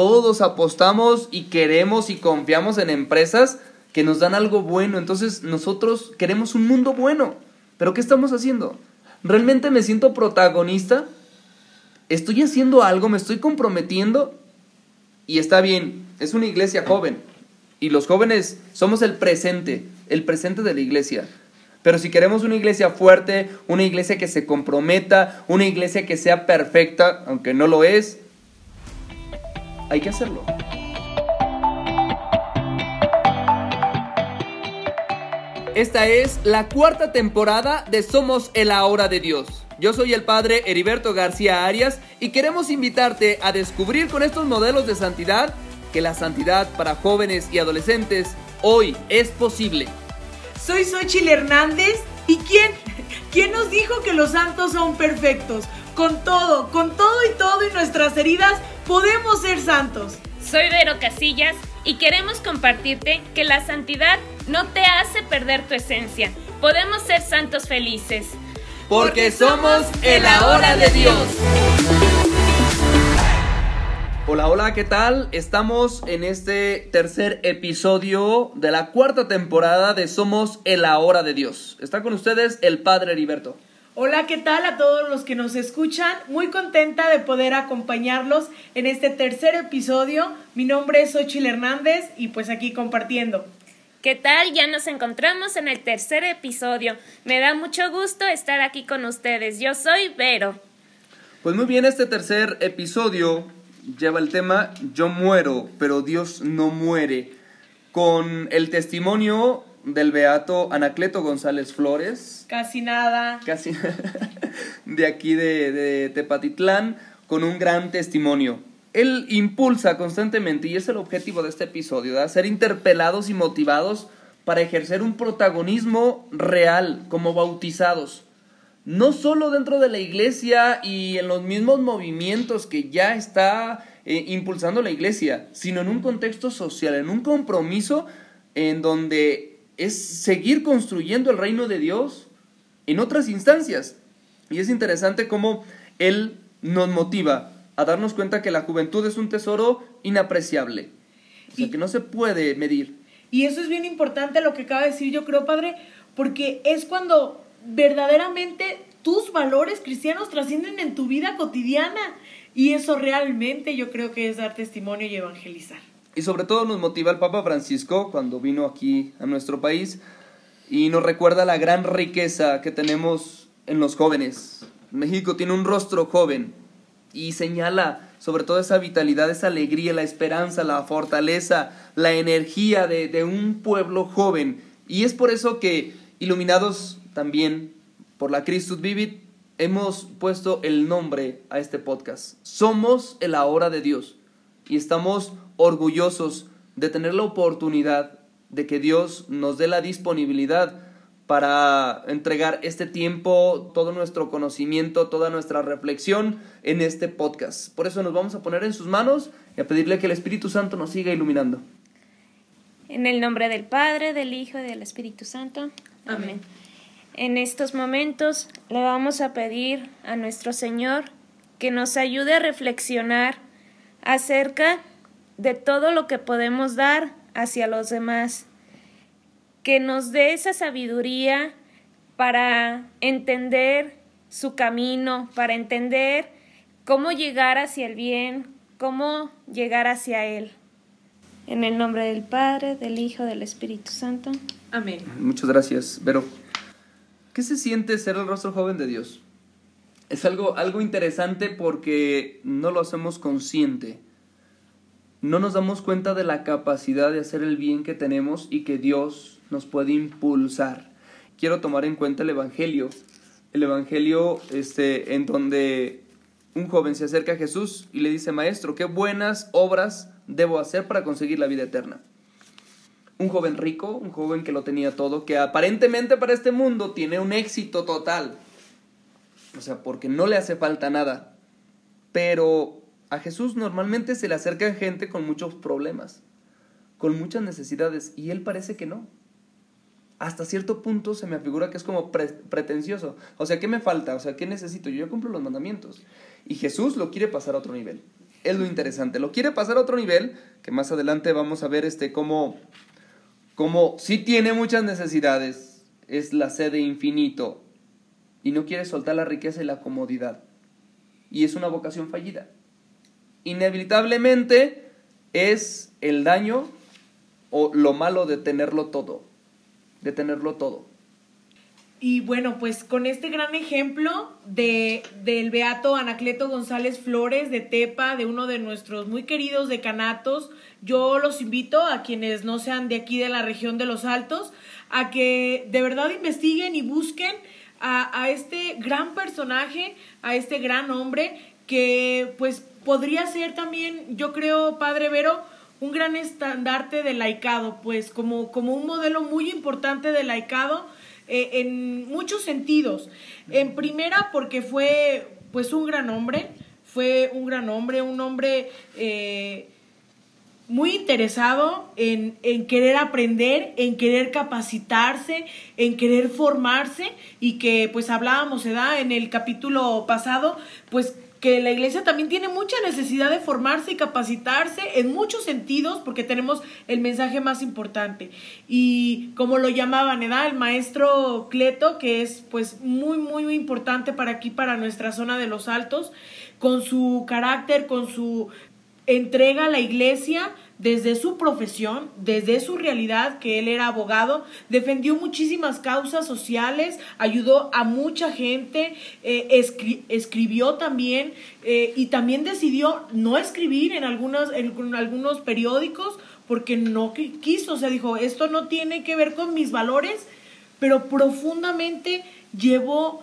todos apostamos y queremos y confiamos en empresas que nos dan algo bueno. Entonces nosotros queremos un mundo bueno. Pero ¿qué estamos haciendo? ¿Realmente me siento protagonista? ¿Estoy haciendo algo? ¿Me estoy comprometiendo? Y está bien, es una iglesia joven. Y los jóvenes somos el presente, el presente de la iglesia. Pero si queremos una iglesia fuerte, una iglesia que se comprometa, una iglesia que sea perfecta, aunque no lo es, hay que hacerlo. Esta es la cuarta temporada de Somos el Ahora de Dios. Yo soy el padre Heriberto García Arias y queremos invitarte a descubrir con estos modelos de santidad que la santidad para jóvenes y adolescentes hoy es posible. Soy Xochil Hernández y ¿quién? ¿Quién nos dijo que los santos son perfectos? Con todo, con todo y todo y nuestras heridas podemos ser santos. Soy Vero Casillas y queremos compartirte que la santidad no te hace perder tu esencia. Podemos ser santos felices. Porque somos el ahora de Dios. Hola, hola, ¿qué tal? Estamos en este tercer episodio de la cuarta temporada de Somos el ahora de Dios. Está con ustedes el Padre Heriberto. Hola, ¿qué tal a todos los que nos escuchan? Muy contenta de poder acompañarlos en este tercer episodio. Mi nombre es Xochil Hernández y pues aquí compartiendo. ¿Qué tal? Ya nos encontramos en el tercer episodio. Me da mucho gusto estar aquí con ustedes. Yo soy Vero. Pues muy bien, este tercer episodio lleva el tema Yo muero, pero Dios no muere, con el testimonio del beato Anacleto González Flores. Casi nada. Casi de aquí de, de Tepatitlán, con un gran testimonio. Él impulsa constantemente, y es el objetivo de este episodio, de ser interpelados y motivados para ejercer un protagonismo real como bautizados. No solo dentro de la iglesia y en los mismos movimientos que ya está eh, impulsando la iglesia, sino en un contexto social, en un compromiso en donde es seguir construyendo el reino de Dios en otras instancias. Y es interesante cómo Él nos motiva a darnos cuenta que la juventud es un tesoro inapreciable, o sea, que no se puede medir. Y eso es bien importante lo que acaba de decir yo creo, Padre, porque es cuando verdaderamente tus valores cristianos trascienden en tu vida cotidiana. Y eso realmente yo creo que es dar testimonio y evangelizar. Y sobre todo nos motiva el Papa Francisco cuando vino aquí a nuestro país y nos recuerda la gran riqueza que tenemos en los jóvenes. México tiene un rostro joven y señala sobre todo esa vitalidad, esa alegría, la esperanza, la fortaleza, la energía de, de un pueblo joven. Y es por eso que, iluminados también por la Christus Vivit, hemos puesto el nombre a este podcast. Somos el ahora de Dios y estamos orgullosos de tener la oportunidad de que Dios nos dé la disponibilidad para entregar este tiempo, todo nuestro conocimiento, toda nuestra reflexión en este podcast. Por eso nos vamos a poner en sus manos y a pedirle que el Espíritu Santo nos siga iluminando. En el nombre del Padre, del Hijo y del Espíritu Santo. Amén. En estos momentos le vamos a pedir a nuestro Señor que nos ayude a reflexionar acerca de todo lo que podemos dar hacia los demás que nos dé esa sabiduría para entender su camino, para entender cómo llegar hacia el bien, cómo llegar hacia Él. En el nombre del Padre, del Hijo, del Espíritu Santo. Amén. Muchas gracias, Vero. ¿Qué se siente ser el rostro joven de Dios? Es algo, algo interesante porque no lo hacemos consciente. No nos damos cuenta de la capacidad de hacer el bien que tenemos y que Dios nos puede impulsar. Quiero tomar en cuenta el Evangelio. El Evangelio este, en donde un joven se acerca a Jesús y le dice, Maestro, ¿qué buenas obras debo hacer para conseguir la vida eterna? Un joven rico, un joven que lo tenía todo, que aparentemente para este mundo tiene un éxito total. O sea, porque no le hace falta nada. Pero a Jesús normalmente se le acercan gente con muchos problemas, con muchas necesidades, y él parece que no hasta cierto punto se me figura que es como pretencioso. O sea, ¿qué me falta? O sea, ¿qué necesito? Yo ya cumplo los mandamientos. Y Jesús lo quiere pasar a otro nivel. es lo interesante. Lo quiere pasar a otro nivel, que más adelante vamos a ver este cómo, cómo sí tiene muchas necesidades, es la sede infinito, y no quiere soltar la riqueza y la comodidad. Y es una vocación fallida. Inevitablemente es el daño o lo malo de tenerlo todo, de tenerlo todo. Y bueno, pues con este gran ejemplo de, del beato Anacleto González Flores de Tepa, de uno de nuestros muy queridos decanatos, yo los invito a quienes no sean de aquí de la región de los Altos, a que de verdad investiguen y busquen a, a este gran personaje, a este gran hombre, que pues podría ser también, yo creo, Padre Vero, un gran estandarte de laicado, pues como, como un modelo muy importante de laicado eh, en muchos sentidos. En primera, porque fue pues un gran hombre, fue un gran hombre, un hombre eh, muy interesado en, en, querer aprender, en querer capacitarse, en querer formarse y que pues hablábamos, se da en el capítulo pasado, pues que la iglesia también tiene mucha necesidad de formarse y capacitarse en muchos sentidos porque tenemos el mensaje más importante. Y como lo llamaban, ¿verdad? El maestro Cleto, que es pues muy, muy, muy importante para aquí, para nuestra zona de los altos, con su carácter, con su entrega a la iglesia, desde su profesión, desde su realidad, que él era abogado, defendió muchísimas causas sociales, ayudó a mucha gente, eh, escribió también eh, y también decidió no escribir en, algunas, en algunos periódicos porque no quiso, o sea, dijo, esto no tiene que ver con mis valores, pero profundamente llevó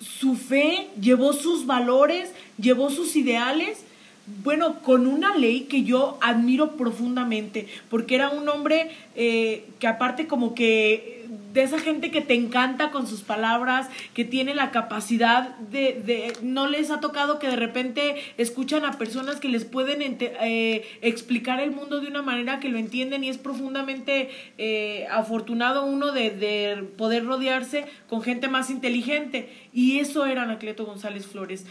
su fe, llevó sus valores, llevó sus ideales bueno, con una ley que yo admiro profundamente, porque era un hombre eh, que aparte como que de esa gente que te encanta con sus palabras, que tiene la capacidad de, de no les ha tocado que de repente escuchan a personas que les pueden eh, explicar el mundo de una manera que lo entienden y es profundamente eh, afortunado uno de, de poder rodearse con gente más inteligente. Y eso era Anacleto González Flores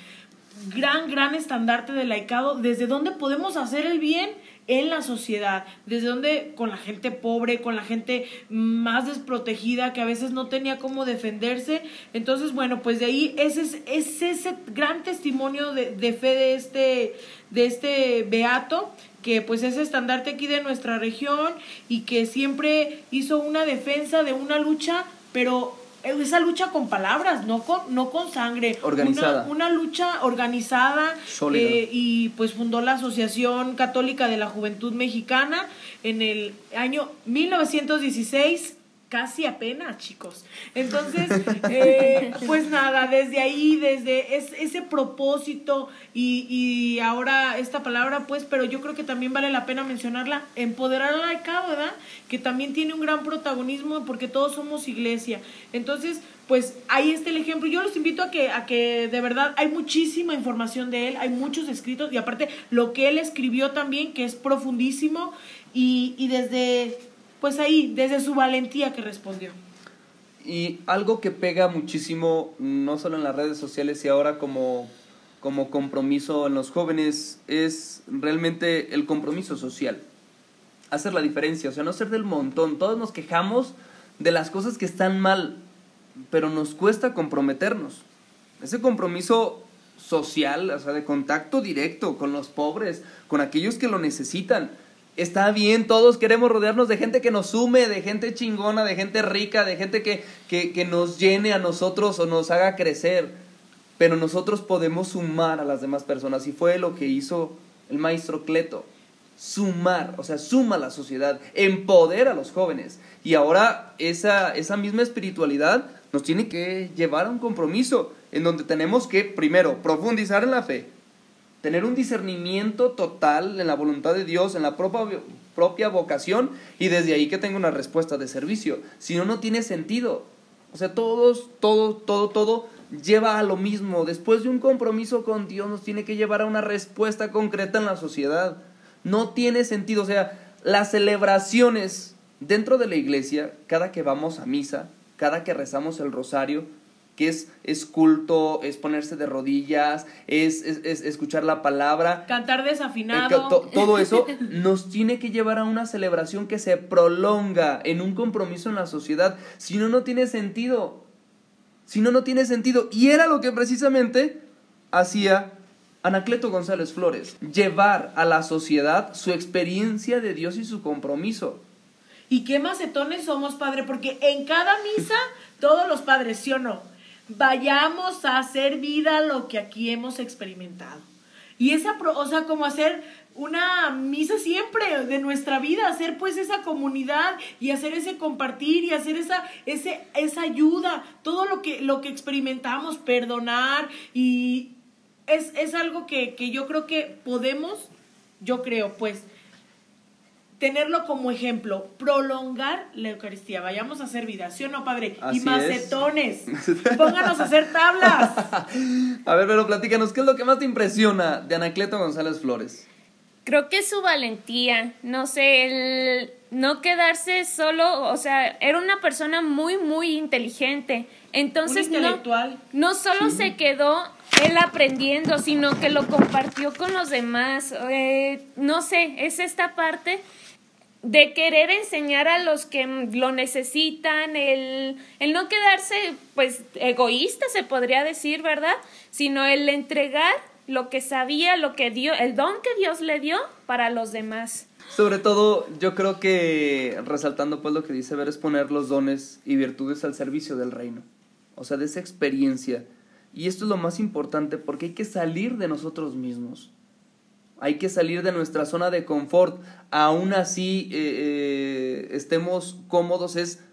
gran, gran estandarte de laicado, desde donde podemos hacer el bien en la sociedad, desde donde con la gente pobre, con la gente más desprotegida que a veces no tenía cómo defenderse. Entonces, bueno, pues de ahí ese es, ese gran testimonio de, de, fe de este, de este beato que pues es estandarte aquí de nuestra región y que siempre hizo una defensa de una lucha, pero esa lucha con palabras, no con, no con sangre. Organizada. Una, lucha organizada eh, y pues fundó la Asociación Católica de la Juventud Mexicana en el año 1916 casi apenas, chicos. Entonces, eh, pues nada, desde ahí, desde ese propósito y, y, ahora esta palabra, pues, pero yo creo que también vale la pena mencionarla, empoderar al laicado, ¿verdad? Que también tiene un gran protagonismo porque todos somos iglesia. Entonces, pues ahí está el ejemplo. Yo los invito a que, a que de verdad hay muchísima información de él, hay muchos escritos y aparte lo que él escribió también, que es profundísimo y, y desde pues ahí, desde su valentía que respondió. Y algo que pega muchísimo, no solo en las redes sociales y ahora como, como compromiso en los jóvenes, es realmente el compromiso social. Hacer la diferencia, o sea, no ser del montón. Todos nos quejamos de las cosas que están mal, pero nos cuesta comprometernos. Ese compromiso social, o sea, de contacto directo con los pobres, con aquellos que lo necesitan está bien, todos queremos rodearnos de gente que nos sume, de gente chingona, de gente rica, de gente que, que, que, nos llene a nosotros o nos haga crecer. Pero nosotros podemos sumar a las demás personas y fue lo que hizo el maestro Cleto. Sumar, o sea, suma a la sociedad, empodera a los jóvenes. Y ahora esa, esa misma espiritualidad nos tiene que llevar a un compromiso en donde tenemos que, primero, profundizar en la fe, tener un discernimiento total en la voluntad de Dios, en la propia, propia vocación y desde ahí que tenga una respuesta de servicio. Si no, no tiene sentido. O sea, todos, todo, todo, todo lleva a lo mismo. Después de un compromiso con Dios nos tiene que llevar a una respuesta concreta en la sociedad. No tiene sentido. O sea, las celebraciones dentro de la iglesia, cada que vamos a misa, cada que rezamos el rosario, que es, es culto, es ponerse de rodillas, es, es, escuchar la palabra. Cantar desafinado. todo eso nos tiene que llevar a una celebración que se prolonga en un compromiso en la sociedad. Si no, no tiene sentido. Si no, no tiene sentido. Y era lo que precisamente hacía Anacleto González Flores, llevar a la sociedad su experiencia de Dios y su compromiso. ¿Y qué macetones somos, padre? Porque en cada misa, todos los padres, ¿sí o no? Vayamos a hacer vida lo que aquí hemos experimentado. Y esa, o sea, como hacer una misa siempre de nuestra vida, hacer pues esa comunidad y hacer ese compartir y hacer esa, ese, esa ayuda, todo lo que, lo que experimentamos, perdonar y es, algo que, yo creo que podemos, yo creo, pues, tenerlo como ejemplo, prolongar la Eucaristía. Vayamos a hacer vida, ¿sí o no, padre? y macetones. Pónganos a hacer tablas. A ver, pero platícanos, ¿qué es lo que más te impresiona de Anacleto González Flores? Creo que su valentía, no sé, el no quedarse solo, o sea, era una persona muy, muy inteligente. Entonces, intelectual. no, no solo se quedó él aprendiendo, sino que lo compartió con los demás. Eh, no sé, es esta parte de querer enseñar a los que lo necesitan, el, el no quedarse pues egoísta se podría decir, ¿verdad? Sino el entregar lo que sabía, lo que dio, el don que Dios le dio para los demás. Sobre todo, yo creo que resaltando pues lo que dice ver es poner los dones y virtudes al servicio del reino. O sea, de esa experiencia y esto es lo más importante porque hay que salir de nosotros mismos. Hay que salir de nuestra zona de confort. Aún así eh, eh, estemos cómodos es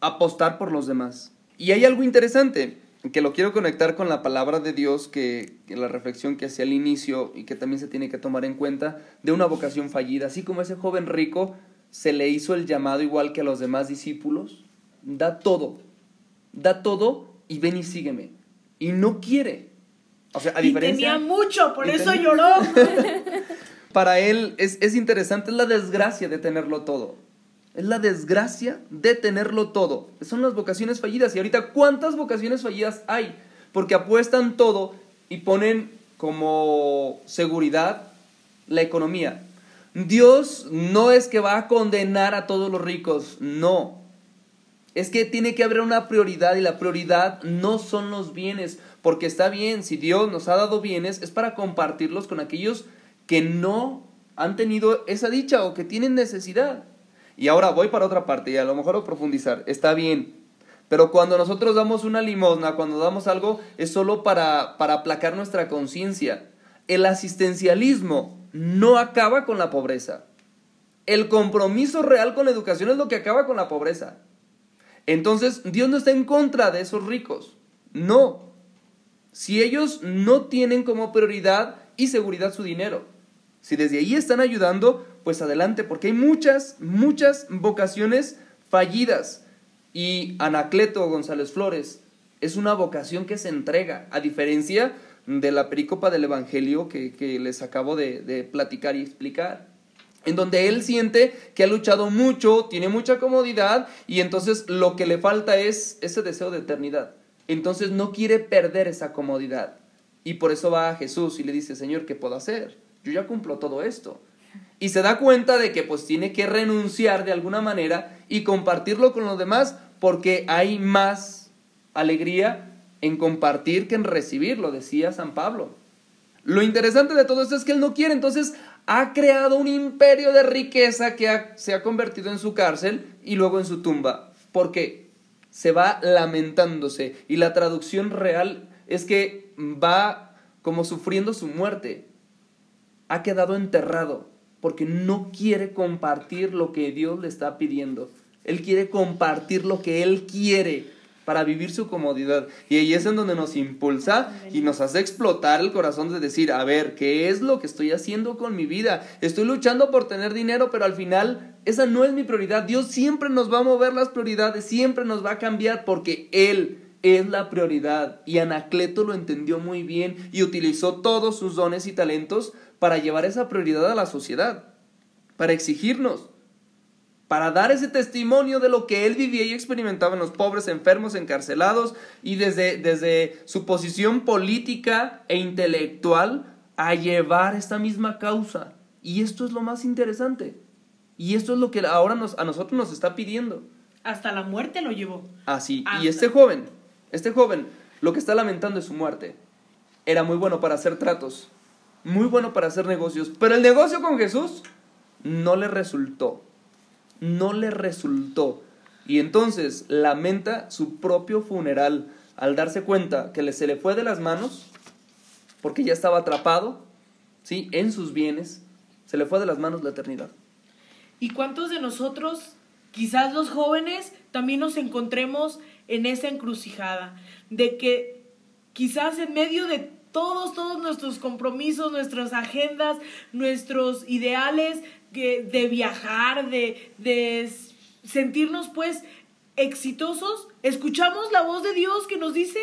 apostar por los demás. Y hay algo interesante que lo quiero conectar con la palabra de Dios, que, que, la reflexión que hacía al inicio y que también se tiene que tomar en cuenta de una vocación fallida. Así como ese joven rico se le hizo el llamado igual que a los demás discípulos, da todo, da todo y ven y sígueme y no quiere. O sea, a diferencia. Y tenía mucho, por eso lloró. Para él es, es interesante, es la desgracia de tenerlo todo. Es la desgracia de tenerlo todo. Son las vocaciones fallidas. Y ahorita, ¿cuántas vocaciones fallidas hay? Porque apuestan todo y ponen como seguridad la economía. Dios no es que va a condenar a todos los ricos, no es que tiene que haber una prioridad y la prioridad no son los bienes, porque está bien, si Dios nos ha dado bienes es para compartirlos con aquellos que no han tenido esa dicha o que tienen necesidad. Y ahora voy para otra parte y a lo mejor profundizar, está bien, pero cuando nosotros damos una limosna, cuando damos algo, es solo para, para aplacar nuestra conciencia. El asistencialismo no acaba con la pobreza. El compromiso real con la educación es lo que acaba con la pobreza. Entonces, Dios no está en contra de esos ricos. No. Si ellos no tienen como prioridad y seguridad su dinero. Si desde ahí están ayudando, pues adelante, porque hay muchas, muchas vocaciones fallidas. Y Anacleto González Flores es una vocación que se entrega, a diferencia de la pericopa del Evangelio que, les acabo de, de platicar y explicar en donde él siente que ha luchado mucho, tiene mucha comodidad y entonces lo que le falta es ese deseo de eternidad. Entonces no quiere perder esa comodidad. Y por eso va a Jesús y le dice, Señor, ¿qué puedo hacer? Yo ya cumplo todo esto. Y se da cuenta de que pues tiene que renunciar de alguna manera y compartirlo con los demás porque hay más alegría en compartir que en recibir, lo decía San Pablo. Lo interesante de todo esto es que él no quiere, entonces ha creado un imperio de riqueza que se ha convertido en su cárcel y luego en su tumba. porque Se va lamentándose y la traducción real es que va como sufriendo su muerte. Ha quedado enterrado porque no quiere compartir lo que Dios le está pidiendo. Él quiere compartir lo que Él quiere para vivir su comodidad. Y ahí es en donde nos impulsa y nos hace explotar el corazón de decir, a ver, ¿qué es lo que estoy haciendo con mi vida? Estoy luchando por tener dinero, pero al final esa no es mi prioridad. Dios siempre nos va a mover las prioridades, siempre nos va a cambiar porque Él es la prioridad. Y Anacleto lo entendió muy bien y utilizó todos sus dones y talentos para llevar esa prioridad a la sociedad, para exigirnos. Para dar ese testimonio de lo que él vivía y experimentaba en los pobres, enfermos, encarcelados, y desde, desde su posición política e intelectual a llevar esta misma causa. Y esto es lo más interesante. Y esto es lo que ahora nos, a nosotros nos está pidiendo. Hasta la muerte lo llevó. Así. Y este joven, este joven, lo que está lamentando es su muerte. Era muy bueno para hacer tratos, muy bueno para hacer negocios, pero el negocio con Jesús no le resultó. No le resultó. Y entonces lamenta su propio funeral al darse cuenta que se le fue de las manos, porque ya estaba atrapado, ¿sí? En sus bienes, se le fue de las manos la eternidad. ¿Y cuántos de nosotros, quizás los jóvenes, también nos encontremos en esa encrucijada? De que quizás en medio de todos, todos nuestros compromisos, nuestras agendas, nuestros ideales de viajar, de, de sentirnos pues exitosos, escuchamos la voz de Dios que nos dice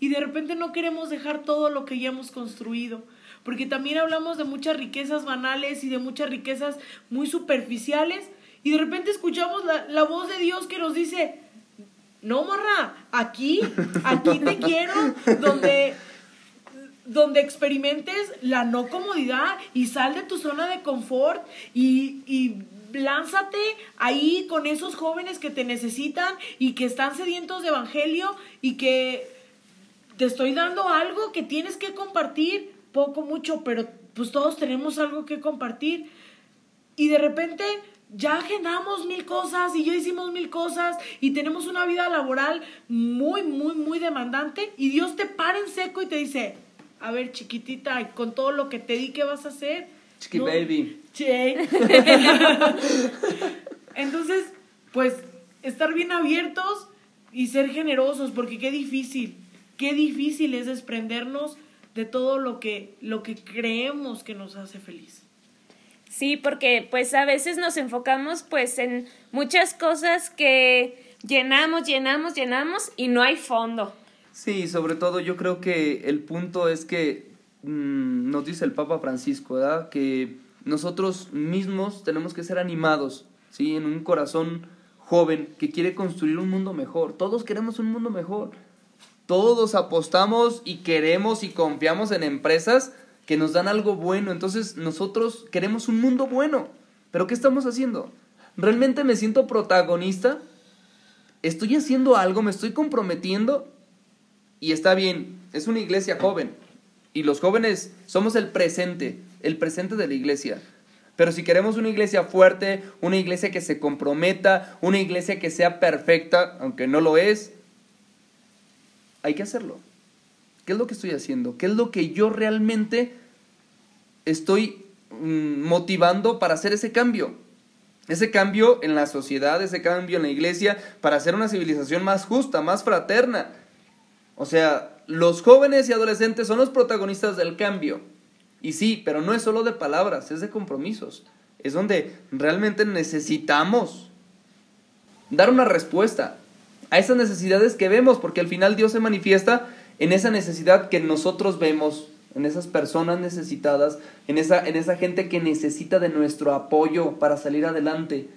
y de repente no queremos dejar todo lo que ya hemos construido. Porque también hablamos de muchas riquezas banales y de muchas riquezas muy superficiales y de repente escuchamos la, la voz de Dios que nos dice, no, morra, aquí, aquí te quiero, donde donde experimentes la no comodidad y sal de tu zona de confort y, y lánzate ahí con esos jóvenes que te necesitan y que están sedientos de evangelio y que te estoy dando algo que tienes que compartir, poco, mucho, pero pues todos tenemos algo que compartir. Y de repente ya agendamos mil cosas y ya hicimos mil cosas y tenemos una vida laboral muy, muy, muy demandante y Dios te para en seco y te dice, a ver, chiquitita, con todo lo que te di, ¿qué vas a hacer? Chiqui baby. Che. Entonces, pues, estar bien abiertos y ser generosos, porque qué difícil, qué difícil es desprendernos de todo lo que, lo que creemos que nos hace feliz. Sí, porque pues a veces nos enfocamos pues en muchas cosas que llenamos, llenamos, llenamos y no hay fondo. Sí, sobre todo yo creo que el punto es que mm, nos dice el Papa Francisco, ¿verdad? Que nosotros mismos tenemos que ser animados, ¿sí? En un corazón joven que quiere construir un mundo mejor. Todos queremos un mundo mejor. Todos apostamos y queremos y confiamos en empresas que nos dan algo bueno. Entonces nosotros queremos un mundo bueno. Pero ¿qué estamos haciendo? ¿Realmente me siento protagonista? ¿Estoy haciendo algo? ¿Me estoy comprometiendo? Y está bien, es una iglesia joven. Y los jóvenes somos el presente, el presente de la iglesia. Pero si queremos una iglesia fuerte, una iglesia que se comprometa, una iglesia que sea perfecta, aunque no lo es, hay que hacerlo. ¿Qué es lo que estoy haciendo? ¿Qué es lo que yo realmente estoy mm, motivando para hacer ese cambio? Ese cambio en la sociedad, ese cambio en la iglesia, para hacer una civilización más justa, más fraterna, o sea, los jóvenes y adolescentes son los protagonistas del cambio. Y sí, pero no es solo de palabras, es de compromisos. Es donde realmente necesitamos dar una respuesta a esas necesidades que vemos, porque al final Dios se manifiesta en esa necesidad que nosotros vemos, en esas personas necesitadas, en esa, en esa gente que necesita de nuestro apoyo para salir adelante.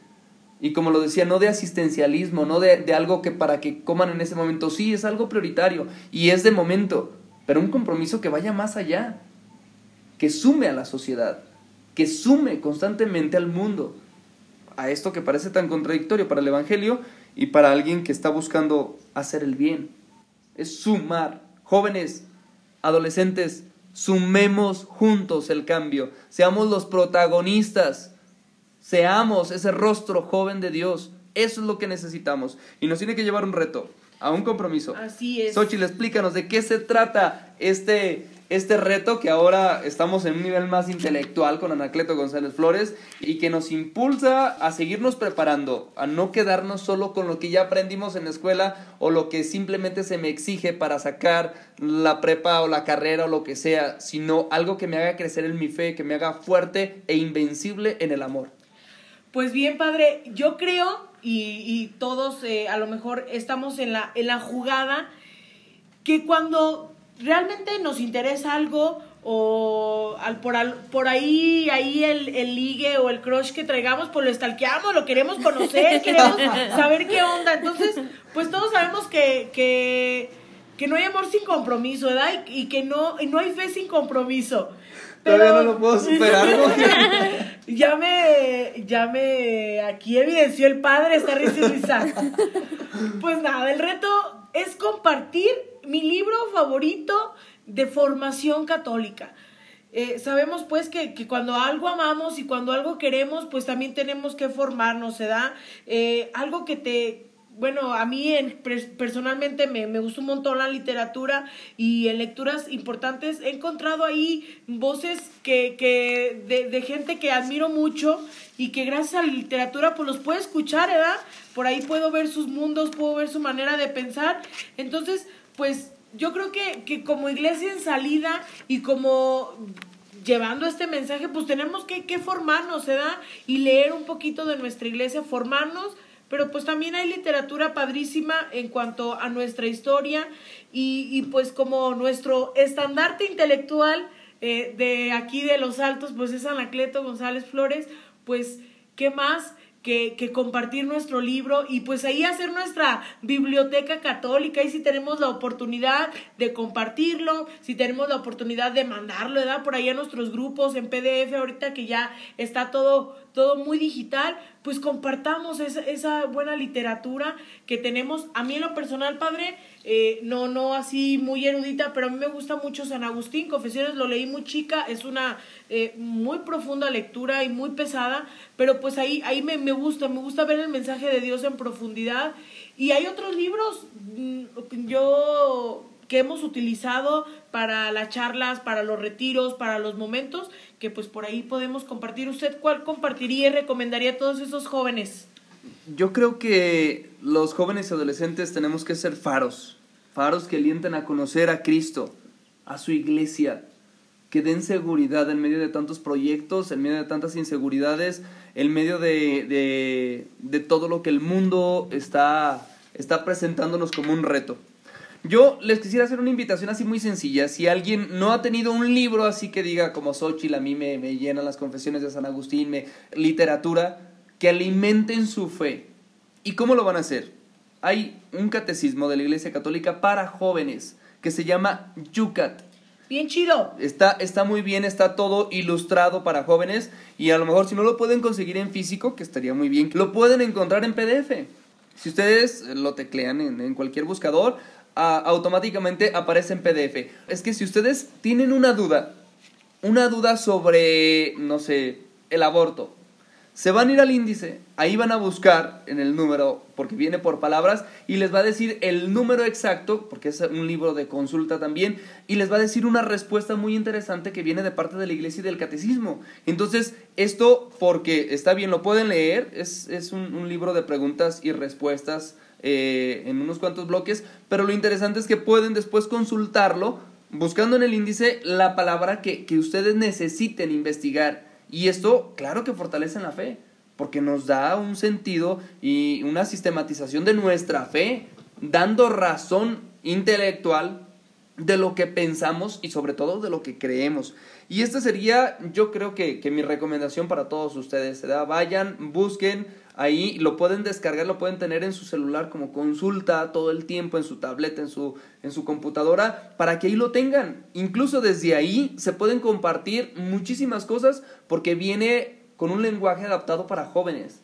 Y como lo decía, no de asistencialismo, no de, de, algo que para que coman en ese momento, sí, es algo prioritario y es de momento, pero un compromiso que vaya más allá, que sume a la sociedad, que sume constantemente al mundo, a esto que parece tan contradictorio para el Evangelio y para alguien que está buscando hacer el bien. Es sumar. Jóvenes, adolescentes, sumemos juntos el cambio, seamos los protagonistas Seamos ese rostro joven de Dios. Eso es lo que necesitamos. Y nos tiene que llevar un reto, a un compromiso. Así es. Xochitl, explícanos de qué se trata este, este reto que ahora estamos en un nivel más intelectual con Anacleto González Flores y que nos impulsa a seguirnos preparando, a no quedarnos solo con lo que ya aprendimos en la escuela o lo que simplemente se me exige para sacar la prepa o la carrera o lo que sea, sino algo que me haga crecer en mi fe, que me haga fuerte e invencible en el amor. Pues bien, padre, yo creo, y, todos eh, a lo mejor estamos en la, en la jugada, que cuando realmente nos interesa algo o al, por, al, por ahí, ahí el, el ligue o el crush que traigamos, pues lo stalkeamos, lo queremos conocer, queremos saber qué onda. Entonces, pues todos sabemos que, que, que no hay amor sin compromiso, ¿verdad? Y, y que no, y no hay fe sin compromiso. Todavía no lo puedo superar. ¿no? ya me, ya me, aquí evidenció el padre, está risa y risa. Pues nada, el reto es compartir mi libro favorito de formación católica. Eh, sabemos pues que, que, cuando algo amamos y cuando algo queremos, pues también tenemos que formarnos, ¿se da? Eh, algo que te, bueno, a mí en, personalmente me, me gustó un montón la literatura y en lecturas importantes he encontrado ahí voces que, que de, de, gente que admiro mucho y que gracias a la literatura pues los puedo escuchar, ¿verdad? Por ahí puedo ver sus mundos, puedo ver su manera de pensar. Entonces, pues yo creo que, que como iglesia en salida y como llevando este mensaje, pues tenemos que, que formarnos, ¿verdad? Y leer un poquito de nuestra iglesia, formarnos pero pues también hay literatura padrísima en cuanto a nuestra historia y, pues como nuestro estandarte intelectual eh, de aquí de Los Altos, pues es Anacleto González Flores, pues qué más que, que, compartir nuestro libro y pues ahí hacer nuestra biblioteca católica y si tenemos la oportunidad de compartirlo, si tenemos la oportunidad de mandarlo, ¿verdad? Por ahí a nuestros grupos en PDF ahorita que ya está todo, todo muy digital, pues compartamos esa, esa buena literatura que tenemos. A mí en lo personal, padre, eh, no, no así muy erudita, pero a mí me gusta mucho San Agustín, Confesiones lo leí muy chica, es una eh, muy profunda lectura y muy pesada, pero pues ahí, ahí me, me gusta, me gusta ver el mensaje de Dios en profundidad. Y hay otros libros, mm, yo que hemos utilizado para las charlas, para los retiros, para los momentos, que pues por ahí podemos compartir. ¿Usted cuál compartiría y recomendaría a todos esos jóvenes? Yo creo que los jóvenes y adolescentes tenemos que ser faros, faros que alienten a conocer a Cristo, a su iglesia, que den seguridad en medio de tantos proyectos, en medio de tantas inseguridades, en medio de, de, de todo lo que el mundo está, está presentándonos como un reto. Yo les quisiera hacer una invitación así muy sencilla. Si alguien no ha tenido un libro así que diga como Xochitl, a mí me, me llenan las confesiones de San Agustín, me, literatura, que alimenten su fe. ¿Y cómo lo van a hacer? Hay un catecismo de la Iglesia Católica para jóvenes que se llama Yucat. Bien chido. Está, está muy bien, está todo ilustrado para jóvenes y a lo mejor si no lo pueden conseguir en físico, que estaría muy bien, lo pueden encontrar en PDF. Si ustedes lo teclean en, en cualquier buscador, automáticamente aparece en PDF. Es que si ustedes tienen una duda, una duda sobre, no sé, el aborto, se van a ir al índice, ahí van a buscar en el número, porque viene por palabras, y les va a decir el número exacto, porque es un libro de consulta también, y les va a decir una respuesta muy interesante que viene de parte de la iglesia y del catecismo. Entonces, esto, porque está bien, lo pueden leer, es, es un, un libro de preguntas y respuestas eh, en unos cuantos bloques, pero lo interesante es que pueden después consultarlo buscando en el índice la palabra que, que ustedes necesiten investigar. Y esto, claro que fortalece la fe, porque nos da un sentido y una sistematización de nuestra fe, dando razón intelectual de lo que pensamos y sobre todo de lo que creemos. Y esta sería, yo creo que, que mi recomendación para todos ustedes. ¿verdad? Vayan, busquen, Ahí lo pueden descargar, lo pueden tener en su celular como consulta todo el tiempo, en su tableta, en su, en su computadora, para que ahí lo tengan. Incluso desde ahí se pueden compartir muchísimas cosas porque viene con un lenguaje adaptado para jóvenes.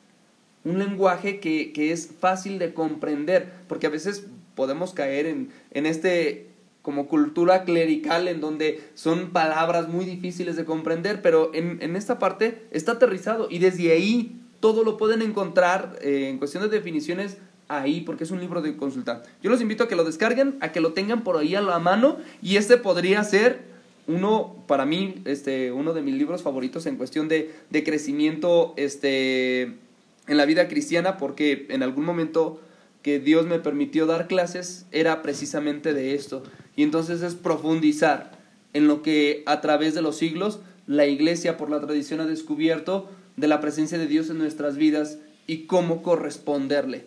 Un lenguaje que, que es fácil de comprender, porque a veces podemos caer en, en este como cultura clerical en donde son palabras muy difíciles de comprender, pero en, en esta parte está aterrizado y desde ahí todo lo pueden encontrar eh, en cuestión de definiciones ahí, porque es un libro de consulta. Yo los invito a que lo descarguen, a que lo tengan por ahí a la mano, y este podría ser uno, para mí, este, uno de mis libros favoritos en cuestión de, de crecimiento este, en la vida cristiana, porque en algún momento que Dios me permitió dar clases era precisamente de esto. Y entonces es profundizar en lo que a través de los siglos la iglesia por la tradición ha descubierto de la presencia de Dios en nuestras vidas y cómo corresponderle.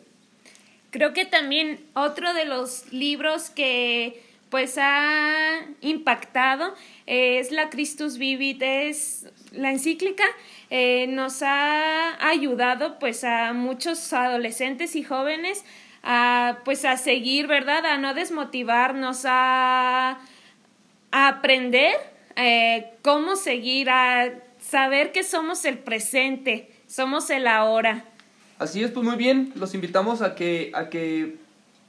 Creo que también otro de los libros que pues ha impactado. Es la Christus Vivit, es la encíclica, eh, nos ha ayudado pues a muchos adolescentes y jóvenes a pues a seguir, ¿verdad? A no desmotivarnos, a, a aprender eh, cómo seguir, a saber que somos el presente, somos el ahora. Así es, pues muy bien, los invitamos a que, a que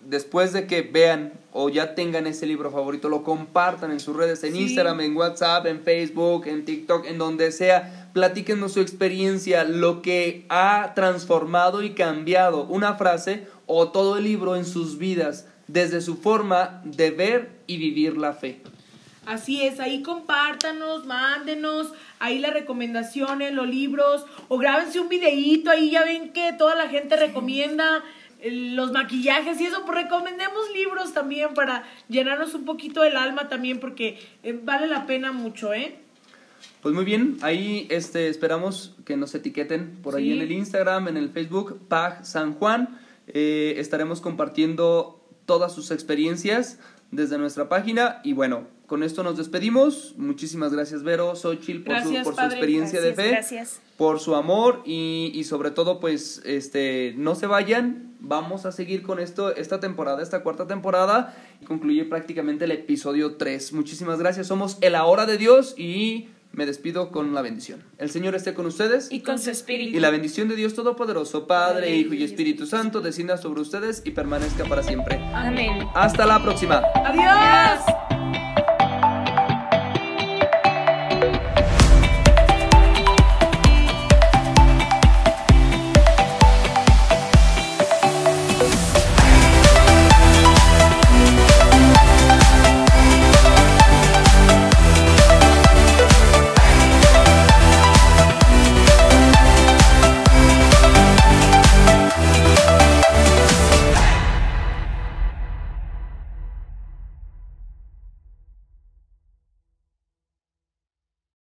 después de que vean o ya tengan ese libro favorito, lo compartan en sus redes, en Instagram, en WhatsApp, en Facebook, en TikTok, en donde sea. Platíquenos su experiencia, lo que ha transformado y cambiado una frase o todo el libro en sus vidas, desde su forma de ver y vivir la fe. Así es, ahí compártanos, mándenos, ahí las recomendaciones, los libros, o grábense un videíto, ahí ya ven que toda la gente recomienda los maquillajes y eso, pues recomendemos libros también para llenarnos un poquito el alma también porque eh, vale la pena mucho, ¿eh? Pues muy bien, ahí este, esperamos que nos etiqueten por ahí en el Instagram, en el Facebook, Pag San Juan. Eh, estaremos compartiendo todas sus experiencias desde nuestra página y bueno, con esto nos despedimos. Muchísimas gracias, Vero, Xochil, por, su, por su experiencia de fe, gracias. por su amor y, y, sobre todo, pues, este, no se vayan. Vamos a seguir con esto esta temporada, esta cuarta temporada. Y concluye prácticamente el episodio 3. Muchísimas gracias. Somos el Ahora de Dios y me despido con la bendición. El Señor esté con ustedes. Y con su espíritu. Y la bendición de Dios Todopoderoso, Padre, Hijo y Espíritu Santo, descienda sobre ustedes y permanezca para siempre. Amén. Hasta la próxima. Adiós.